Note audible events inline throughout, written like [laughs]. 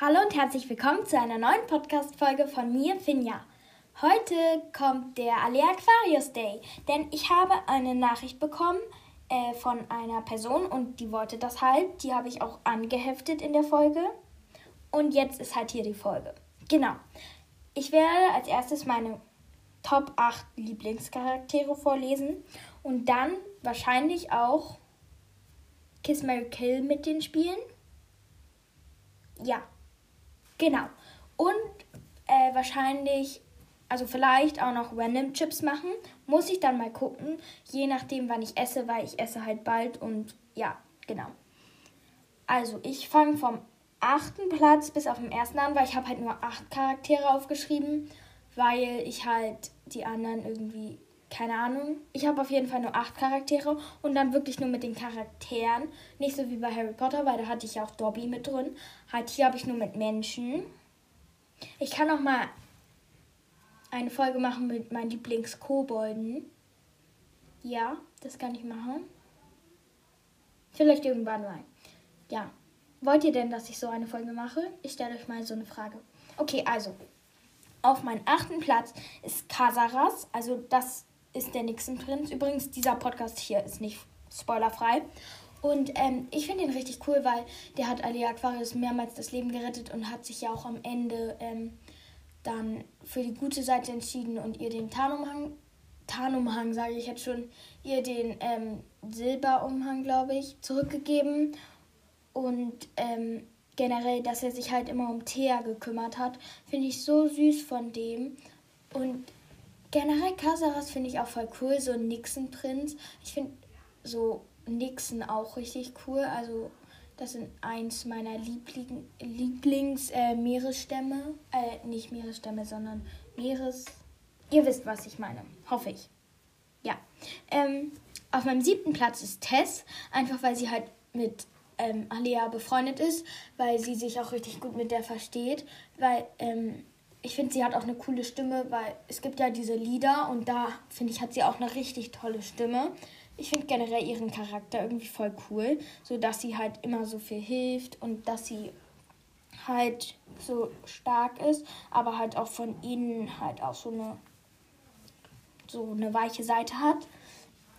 Hallo und herzlich willkommen zu einer neuen Podcast-Folge von mir, Finja. Heute kommt der Alea Aquarius Day, denn ich habe eine Nachricht bekommen äh, von einer Person und die wollte das halt. Die habe ich auch angeheftet in der Folge. Und jetzt ist halt hier die Folge. Genau. Ich werde als erstes meine Top 8 Lieblingscharaktere vorlesen und dann wahrscheinlich auch Kiss Mary Kill mit den Spielen. Ja, Genau. Und äh, wahrscheinlich, also vielleicht auch noch Random Chips machen. Muss ich dann mal gucken, je nachdem, wann ich esse, weil ich esse halt bald und ja, genau. Also ich fange vom achten Platz bis auf den ersten an, weil ich habe halt nur acht Charaktere aufgeschrieben, weil ich halt die anderen irgendwie keine Ahnung. Ich habe auf jeden Fall nur acht Charaktere und dann wirklich nur mit den Charakteren. Nicht so wie bei Harry Potter, weil da hatte ich ja auch Dobby mit drin. Halt hier habe ich nur mit Menschen. Ich kann auch mal eine Folge machen mit meinen Lieblings-Kobolden. Ja, das kann ich machen. Vielleicht irgendwann mal. Ja. Wollt ihr denn, dass ich so eine Folge mache? Ich stelle euch mal so eine Frage. Okay, also. Auf meinem achten Platz ist Kasaras. Also das ist der Nixon Prinz. Übrigens, dieser Podcast hier ist nicht spoilerfrei. Und ähm, ich finde ihn richtig cool, weil der hat Alia Aquarius mehrmals das Leben gerettet und hat sich ja auch am Ende ähm, dann für die gute Seite entschieden und ihr den Tarnumhang, Tarnumhang sage ich jetzt schon, ihr den ähm, Silberumhang, glaube ich, zurückgegeben. Und ähm, generell, dass er sich halt immer um Thea gekümmert hat, finde ich so süß von dem. Und Generell Casaras finde ich auch voll cool, so Nixon-Prinz. Ich finde so Nixon auch richtig cool. Also das sind eins meiner Liebling Lieblings-Meeresstämme. Äh, äh, nicht Meeresstämme, sondern Meeres... Ihr wisst, was ich meine. Hoffe ich. Ja. Ähm, auf meinem siebten Platz ist Tess. Einfach weil sie halt mit ähm, Alia befreundet ist. Weil sie sich auch richtig gut mit der versteht. Weil... Ähm, ich finde, sie hat auch eine coole Stimme, weil es gibt ja diese Lieder und da finde ich, hat sie auch eine richtig tolle Stimme. Ich finde generell ihren Charakter irgendwie voll cool, so dass sie halt immer so viel hilft und dass sie halt so stark ist, aber halt auch von innen halt auch so eine so eine weiche Seite hat.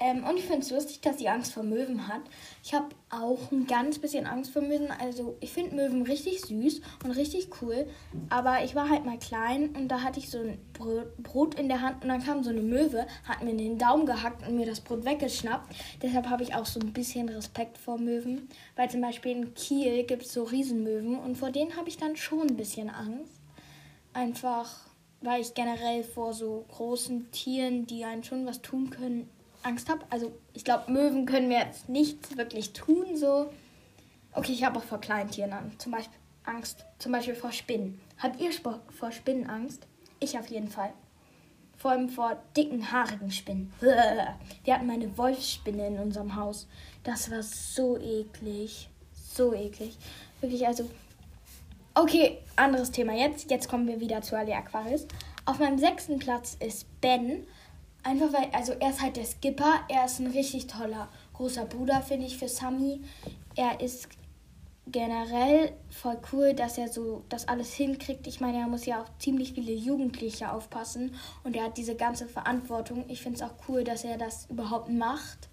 Ähm, und ich finde es lustig, dass sie Angst vor Möwen hat. Ich habe auch ein ganz bisschen Angst vor Möwen. Also ich finde Möwen richtig süß und richtig cool. Aber ich war halt mal klein und da hatte ich so ein Brot in der Hand und dann kam so eine Möwe, hat mir den Daumen gehackt und mir das Brot weggeschnappt. Deshalb habe ich auch so ein bisschen Respekt vor Möwen. Weil zum Beispiel in Kiel gibt es so Riesenmöwen und vor denen habe ich dann schon ein bisschen Angst. Einfach weil ich generell vor so großen Tieren, die einen schon was tun können, Angst habe. Also ich glaube, Möwen können mir jetzt nichts wirklich tun. So. Okay, ich habe auch vor Kleintieren. Zum Beispiel Angst. Zum Beispiel vor Spinnen. Habt ihr vor Spinnen Angst? Ich auf jeden Fall. Vor allem vor dicken, haarigen Spinnen. [laughs] Wir hatten eine Wolfsspinne in unserem Haus. Das war so eklig. So eklig. Wirklich, also. Okay, anderes Thema jetzt. Jetzt kommen wir wieder zu Ali Aquarius. Auf meinem sechsten Platz ist Ben. Einfach weil, also er ist halt der Skipper, er ist ein richtig toller großer Bruder, finde ich, für Sammy. Er ist generell voll cool, dass er so das alles hinkriegt. Ich meine, er muss ja auch ziemlich viele Jugendliche aufpassen und er hat diese ganze Verantwortung. Ich finde es auch cool, dass er das überhaupt macht.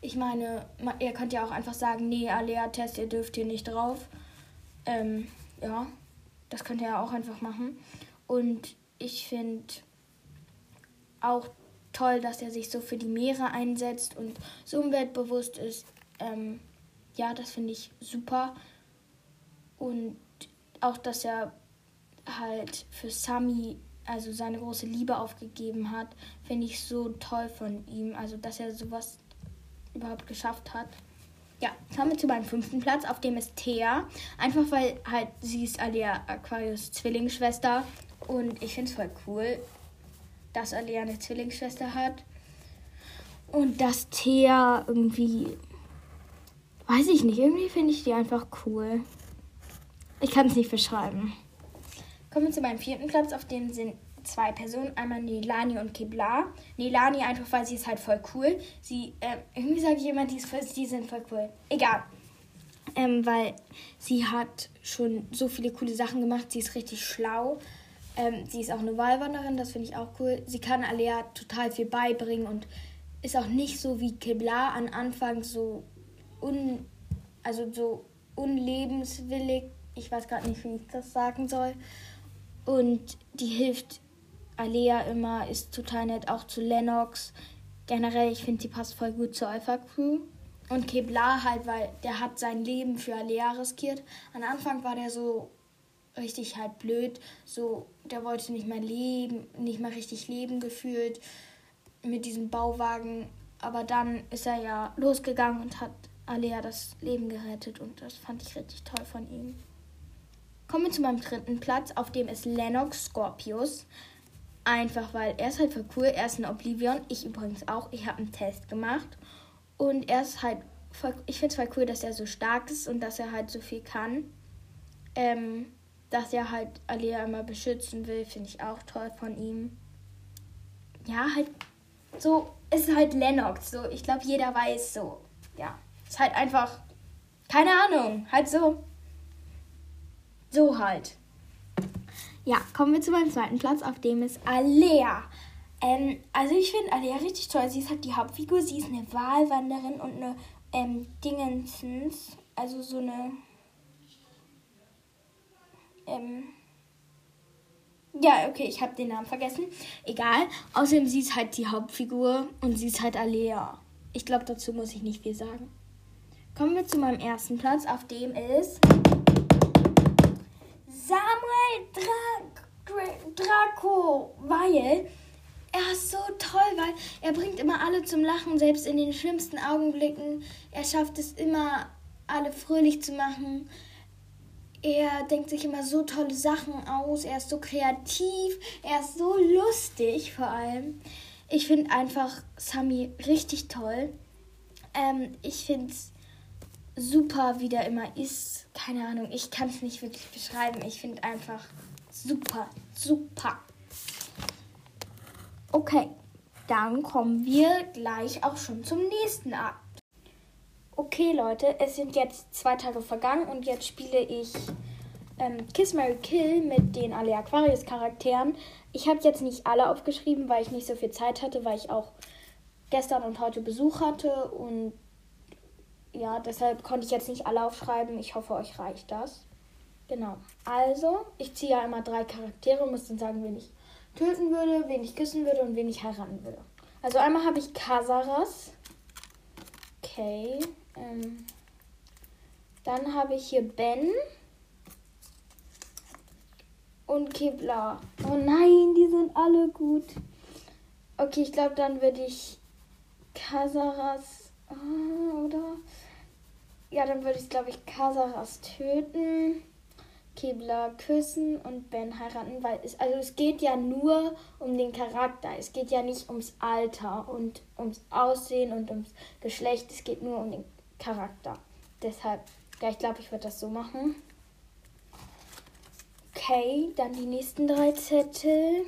Ich meine, er könnte ja auch einfach sagen, nee, Alea-Test, ihr dürft hier nicht drauf. Ähm, ja, das könnte er auch einfach machen. Und ich finde auch, toll, dass er sich so für die Meere einsetzt und so umweltbewusst ist. Ähm, ja, das finde ich super. Und auch, dass er halt für Sami, also seine große Liebe aufgegeben hat, finde ich so toll von ihm. Also, dass er sowas überhaupt geschafft hat. Ja, kommen wir zu meinem fünften Platz, auf dem ist Thea. Einfach weil halt sie ist Alia Aquarius Zwillingsschwester und ich finde es voll cool, dass Alia eine Zwillingsschwester hat. Und dass Thea irgendwie. Weiß ich nicht, irgendwie finde ich die einfach cool. Ich kann es nicht beschreiben. Kommen wir zu meinem vierten Platz, auf dem sind zwei Personen, einmal Nilani und Kibla. Nilani einfach, weil sie ist halt voll cool. Sie, äh, irgendwie sage ich immer, die, ist voll, die sind voll cool. Egal. ähm, weil sie hat schon so viele coole Sachen gemacht. Sie ist richtig schlau. Ähm, sie ist auch eine Wahlwanderin, das finde ich auch cool. Sie kann Alea total viel beibringen und ist auch nicht so wie Kebla an Anfang so un, also so unlebenswillig. Ich weiß gerade nicht, wie ich das sagen soll. Und die hilft Alea immer, ist total nett, auch zu Lennox. Generell, ich finde, sie passt voll gut zur Alpha Crew. Und Kebla halt, weil der hat sein Leben für Alea riskiert. Am Anfang war der so richtig halt blöd. So, der wollte nicht mehr leben, nicht mehr richtig leben gefühlt mit diesem Bauwagen. Aber dann ist er ja losgegangen und hat Alea das Leben gerettet und das fand ich richtig toll von ihm. Kommen wir zu meinem dritten Platz, auf dem ist Lennox Scorpius. Einfach weil er ist halt voll cool. Er ist ein Oblivion. Ich übrigens auch. Ich habe einen Test gemacht. Und er ist halt voll, ich finde es voll cool, dass er so stark ist und dass er halt so viel kann. Ähm, dass er halt Alia immer beschützen will, finde ich auch toll von ihm. Ja, halt so, ist halt Lennox. So, ich glaube, jeder weiß so. Ja, ist halt einfach, keine Ahnung, halt so. So halt. Ja, kommen wir zu meinem zweiten Platz, auf dem ist Alea. Ähm, also ich finde Alea richtig toll. Sie ist halt die Hauptfigur. Sie ist eine Wahlwanderin und eine ähm, Dingensens. Also so eine ähm, ja, okay, ich habe den Namen vergessen. Egal. Außerdem, sie ist halt die Hauptfigur und sie ist halt Alea. Ich glaube, dazu muss ich nicht viel sagen. Kommen wir zu meinem ersten Platz, auf dem ist Samuel Dra Draco, weil er ist so toll, weil er bringt immer alle zum Lachen, selbst in den schlimmsten Augenblicken. Er schafft es immer, alle fröhlich zu machen. Er denkt sich immer so tolle Sachen aus. Er ist so kreativ. Er ist so lustig vor allem. Ich finde einfach Sami richtig toll. Ähm, ich finde es super, wie der immer ist. Keine Ahnung, ich kann es nicht wirklich beschreiben. Ich finde einfach super, super. Okay, dann kommen wir gleich auch schon zum nächsten Akt. Okay, Leute, es sind jetzt zwei Tage vergangen und jetzt spiele ich ähm, Kiss Mary Kill mit den alle Aquarius-Charakteren. Ich habe jetzt nicht alle aufgeschrieben, weil ich nicht so viel Zeit hatte, weil ich auch gestern und heute Besuch hatte und ja, deshalb konnte ich jetzt nicht alle aufschreiben. Ich hoffe, euch reicht das. Genau. Also, ich ziehe ja immer drei Charaktere und muss dann sagen, wen ich töten würde, wen ich küssen würde und wen ich heiraten würde. Also einmal habe ich Kasaras. Okay. Ähm, dann habe ich hier Ben. Und Kibla. Oh nein, die sind alle gut. Okay, ich glaube, dann würde ich Kasaras. Oh, oder? Ja, dann würde ich, glaube ich, Kasaras töten. Kibla küssen und Ben heiraten, weil es, also es geht ja nur um den Charakter. Es geht ja nicht ums Alter und ums Aussehen und ums Geschlecht. Es geht nur um den Charakter. Deshalb, ja, ich glaube, ich würde das so machen. Okay, dann die nächsten drei Zettel.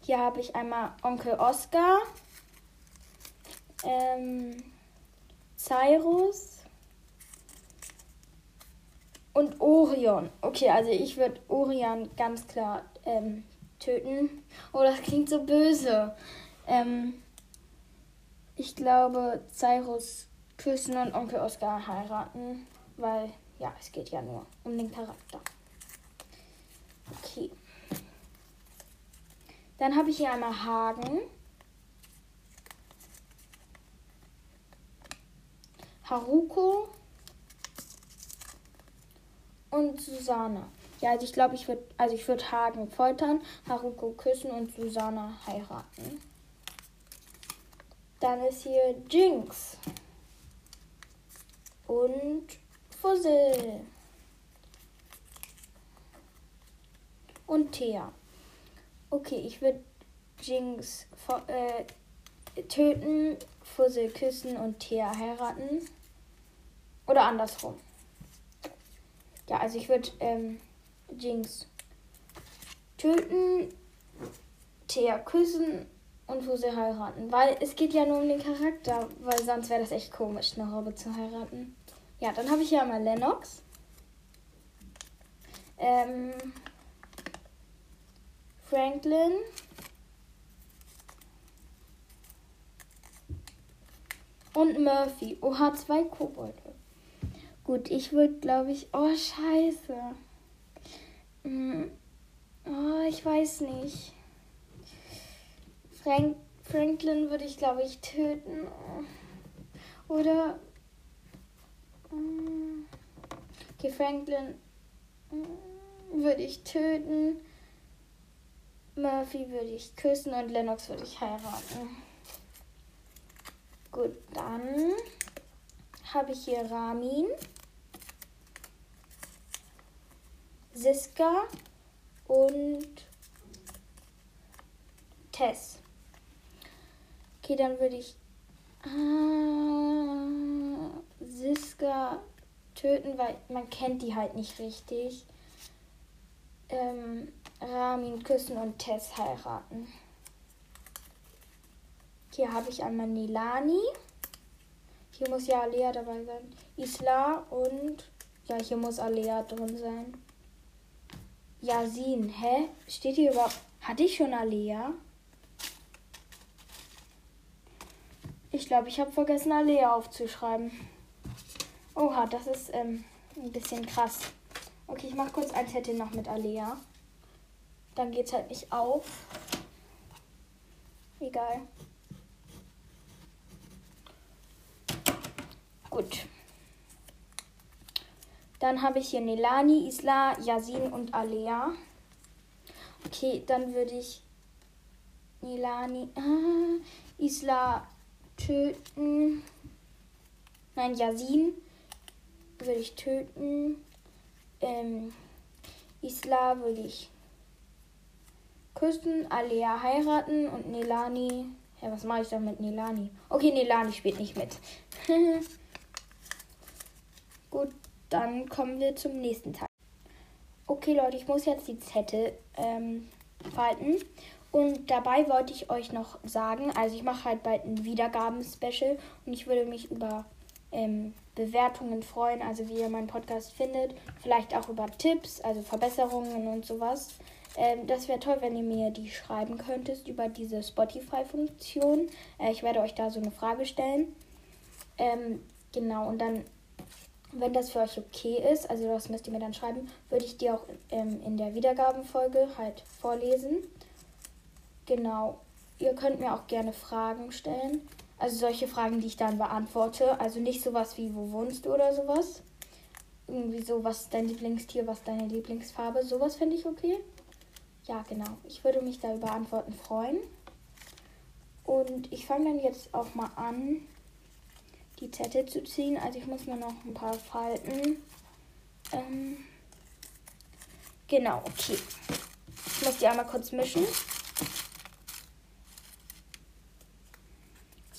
Hier habe ich einmal Onkel Oscar, ähm, Cyrus und Orion. Okay, also ich würde Orion ganz klar ähm, töten. Oh, das klingt so böse. Ähm, ich glaube, Cyrus küssen und Onkel Oscar heiraten, weil ja, es geht ja nur um den Charakter. Okay. Dann habe ich hier einmal Hagen. Haruko und Susanna. Ja, also ich glaube, ich würde also ich Hagen foltern, Haruko küssen und Susanna heiraten. Dann ist hier Jinx und Fussel. Und Thea. Okay, ich würde Jinx äh, töten, Fussel küssen und Thea heiraten. Oder andersrum. Ja, also ich würde ähm, Jinx töten, Thea küssen und Fussel heiraten. Weil es geht ja nur um den Charakter, weil sonst wäre das echt komisch, eine Robbe zu heiraten. Ja, dann habe ich hier einmal Lennox. Ähm, Franklin. Und Murphy. Oha, zwei Kobolde. Gut, ich würde, glaube ich. Oh, scheiße. Hm. Oh, ich weiß nicht. Frank, Franklin würde ich, glaube ich, töten. Oder. Hm. Okay, Franklin hm, würde ich töten. Murphy würde ich küssen und Lennox würde ich heiraten. Gut, dann habe ich hier Ramin, Siska und Tess. Okay, dann würde ich äh, Siska töten, weil man kennt die halt nicht richtig. Ähm, Ramin küssen und Tess heiraten. Hier habe ich einmal Nilani. Hier muss ja Alea dabei sein. Isla und ja, hier muss Alea drin sein. Yasin, hä? Steht hier überhaupt. Hatte ich schon Alea? Ich glaube, ich habe vergessen, Alea aufzuschreiben. Oha, das ist ähm, ein bisschen krass. Okay, ich mache kurz ein Zettel noch mit Alea. Dann geht es halt nicht auf. Egal. Gut. Dann habe ich hier Nelani, Isla, Yasin und Alea. Okay, dann würde ich Nelani, ah, Isla töten. Nein, Yasin würde ich töten. Ähm, Isla würde ich küssen, Alea heiraten und Nelani. Ja, was mache ich da mit Nelani? Okay, Nelani spielt nicht mit. [laughs] Gut, dann kommen wir zum nächsten Teil. Okay, Leute, ich muss jetzt die Zettel ähm, falten. Und dabei wollte ich euch noch sagen, also ich mache halt bald ein Wiedergaben-Special und ich würde mich über ähm, Bewertungen freuen, also wie ihr meinen Podcast findet. Vielleicht auch über Tipps, also Verbesserungen und sowas. Ähm, das wäre toll, wenn ihr mir die schreiben könntet über diese Spotify-Funktion. Äh, ich werde euch da so eine Frage stellen. Ähm, genau, und dann wenn das für euch okay ist, also das müsst ihr mir dann schreiben, würde ich die auch ähm, in der Wiedergabenfolge halt vorlesen. Genau. Ihr könnt mir auch gerne Fragen stellen. Also solche Fragen, die ich dann beantworte. Also nicht sowas wie, wo wohnst du oder sowas. Irgendwie so, was ist dein Lieblingstier, was ist deine Lieblingsfarbe. Sowas fände ich okay. Ja, genau. Ich würde mich da über Antworten freuen. Und ich fange dann jetzt auch mal an, die Zettel zu ziehen. Also ich muss mir noch ein paar falten. Ähm, genau, okay. Ich muss die einmal kurz mischen.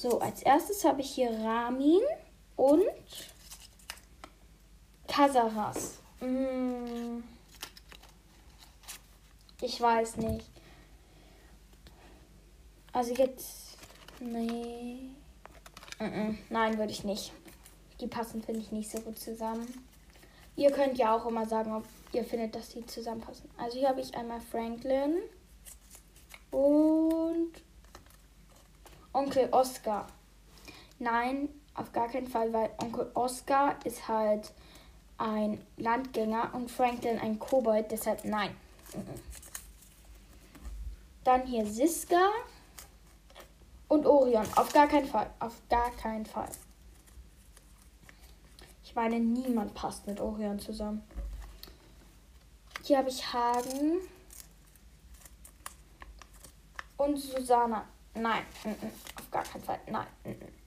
So, als erstes habe ich hier Ramin und Kasaras. Hm, ich weiß nicht. Also jetzt. Nee. Nein, würde ich nicht. Die passen, finde ich, nicht so gut zusammen. Ihr könnt ja auch immer sagen, ob ihr findet, dass die zusammenpassen. Also hier habe ich einmal Franklin und Onkel Oscar. Nein, auf gar keinen Fall, weil Onkel Oscar ist halt ein Landgänger und Franklin ein Kobold, deshalb nein. Dann hier Siska. Und Orion. Auf gar keinen Fall. Auf gar keinen Fall. Ich meine, niemand passt mit Orion zusammen. Hier habe ich Hagen. Und Susanna. Nein. Mm -mm. Auf gar keinen Fall. Nein. Mm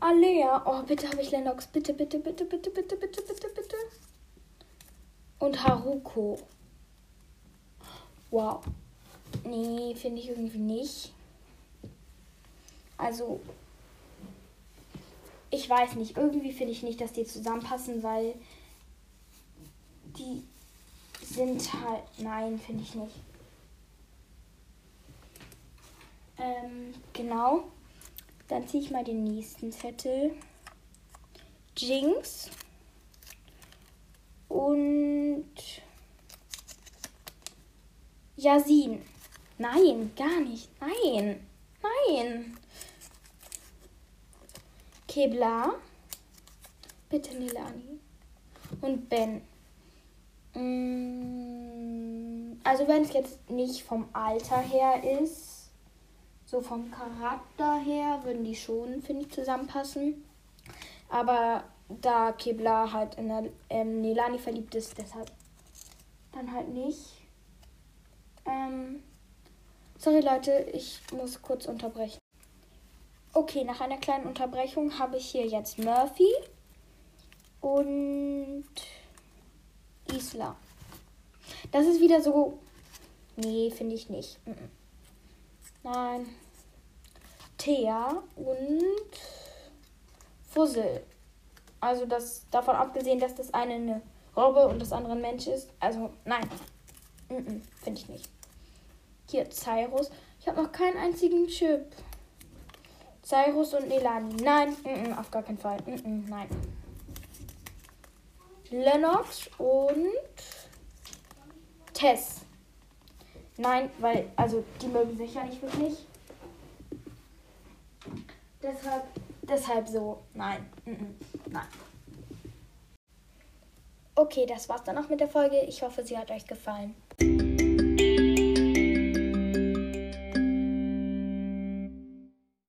Alea. Oh, bitte habe ich Lennox. Bitte, bitte, bitte, bitte, bitte, bitte, bitte, bitte. Und Haruko. Wow. Nee, finde ich irgendwie nicht. Also, ich weiß nicht. Irgendwie finde ich nicht, dass die zusammenpassen, weil die sind halt. Nein, finde ich nicht. Ähm, genau. Dann ziehe ich mal den nächsten Zettel. Jinx und Yasin. Nein, gar nicht. Nein. Nein. Kebla. Bitte Nilani. Und Ben. Mm, also wenn es jetzt nicht vom Alter her ist, so vom Charakter her, würden die schon, finde ich, zusammenpassen. Aber da Kebla halt in der ähm, Nilani verliebt ist, deshalb dann halt nicht. Ähm, sorry Leute, ich muss kurz unterbrechen. Okay, nach einer kleinen Unterbrechung habe ich hier jetzt Murphy und Isla. Das ist wieder so. Nee, finde ich nicht. Nein. Thea und Fussel. Also das davon abgesehen, dass das eine eine Robbe und das andere ein Mensch ist. Also nein. Finde ich nicht. Hier Cyrus. Ich habe noch keinen einzigen Chip. Cyrus und Nelani. Nein, auf gar keinen Fall. nein. Lennox und Tess. Nein, weil, also die mögen sich ja nicht wirklich. Deshalb, deshalb so, nein, nein. Okay, das war's dann auch mit der Folge. Ich hoffe, sie hat euch gefallen.